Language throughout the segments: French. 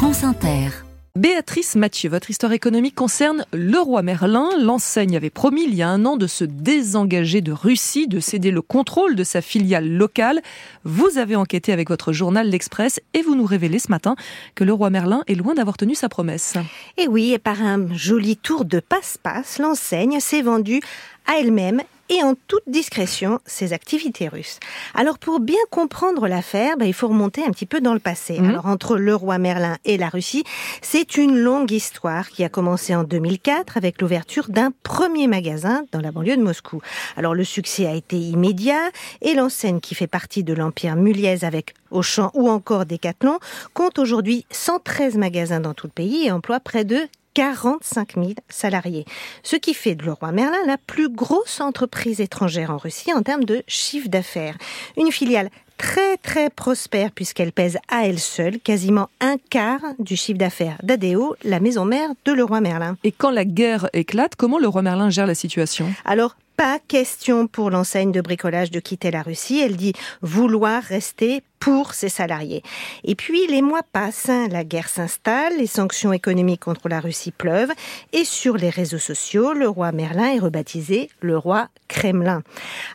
France Inter. Béatrice Mathieu, votre histoire économique concerne le roi Merlin. L'enseigne avait promis il y a un an de se désengager de Russie, de céder le contrôle de sa filiale locale. Vous avez enquêté avec votre journal L'Express et vous nous révélez ce matin que le roi Merlin est loin d'avoir tenu sa promesse. Et oui, et par un joli tour de passe-passe, l'enseigne s'est vendue à elle-même et en toute discrétion ses activités russes. Alors pour bien comprendre l'affaire, bah, il faut remonter un petit peu dans le passé. Mhm. Alors entre le roi Merlin et la Russie, c'est une longue histoire qui a commencé en 2004 avec l'ouverture d'un premier magasin dans la banlieue de Moscou. Alors le succès a été immédiat et l'enseigne qui fait partie de l'empire Muliez avec Auchan ou encore Decathlon compte aujourd'hui 113 magasins dans tout le pays et emploie près de 45 000 salariés. Ce qui fait de Leroy Merlin la plus grosse entreprise étrangère en Russie en termes de chiffre d'affaires. Une filiale très très prospère puisqu'elle pèse à elle seule quasiment un quart du chiffre d'affaires d'Adeo, la maison mère de Leroy Merlin. Et quand la guerre éclate, comment le roi Merlin gère la situation? Alors, pas question pour l'enseigne de bricolage de quitter la Russie. Elle dit vouloir rester pour ses salariés. Et puis les mois passent, hein. la guerre s'installe, les sanctions économiques contre la Russie pleuvent, et sur les réseaux sociaux, le roi Merlin est rebaptisé le roi Kremlin.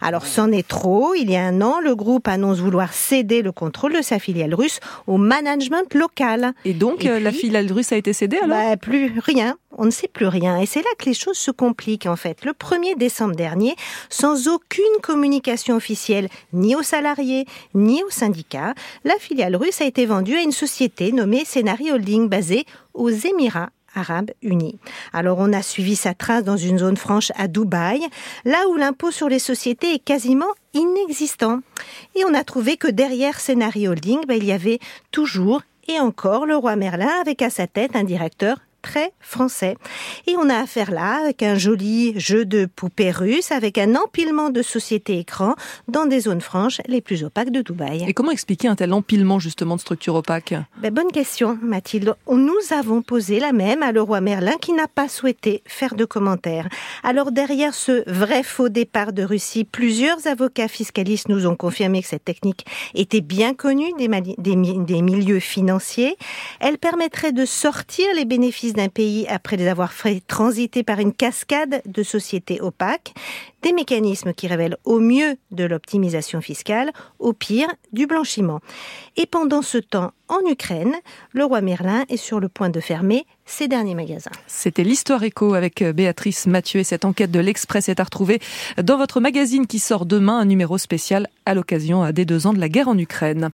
Alors c'en est trop, il y a un an, le groupe annonce vouloir céder le contrôle de sa filiale russe au management local. Et donc Et euh, la filiale russe a été cédée alors? Bah, plus rien. On ne sait plus rien. Et c'est là que les choses se compliquent, en fait. Le 1er décembre dernier, sans aucune communication officielle, ni aux salariés, ni aux syndicats, la filiale russe a été vendue à une société nommée Senari Holding, basée aux Émirats arabes unis. Alors on a suivi sa trace dans une zone franche à Dubaï, là où l'impôt sur les sociétés est quasiment inexistant. Et on a trouvé que derrière Senari Holding, ben, il y avait toujours et encore le roi Merlin avec à sa tête un directeur très français. Et on a affaire là avec un joli jeu de poupées russes avec un empilement de sociétés écrans dans des zones franches les plus opaques de Dubaï. Et comment expliquer un tel empilement justement de structures opaques? Ben, bonne question, Mathilde. Nous avons posé la même à le roi Merlin qui n'a pas souhaité faire de commentaires. Alors derrière ce vrai faux départ de Russie, plusieurs avocats fiscalistes nous ont confirmé que cette technique était bien connue des, des milieux financiers. Elle permettrait de sortir les bénéfices d'un pays après les avoir fait transiter par une cascade de sociétés opaques, des mécanismes qui révèlent au mieux de l'optimisation fiscale, au pire du blanchiment. Et pendant ce temps, en Ukraine, le roi Merlin est sur le point de fermer ses derniers magasins. C'était l'Histoire Éco avec euh, Béatrice Mathieu et cette enquête de l'Express est à retrouver dans votre magazine qui sort demain, un numéro spécial à l'occasion euh, des deux ans de la guerre en Ukraine.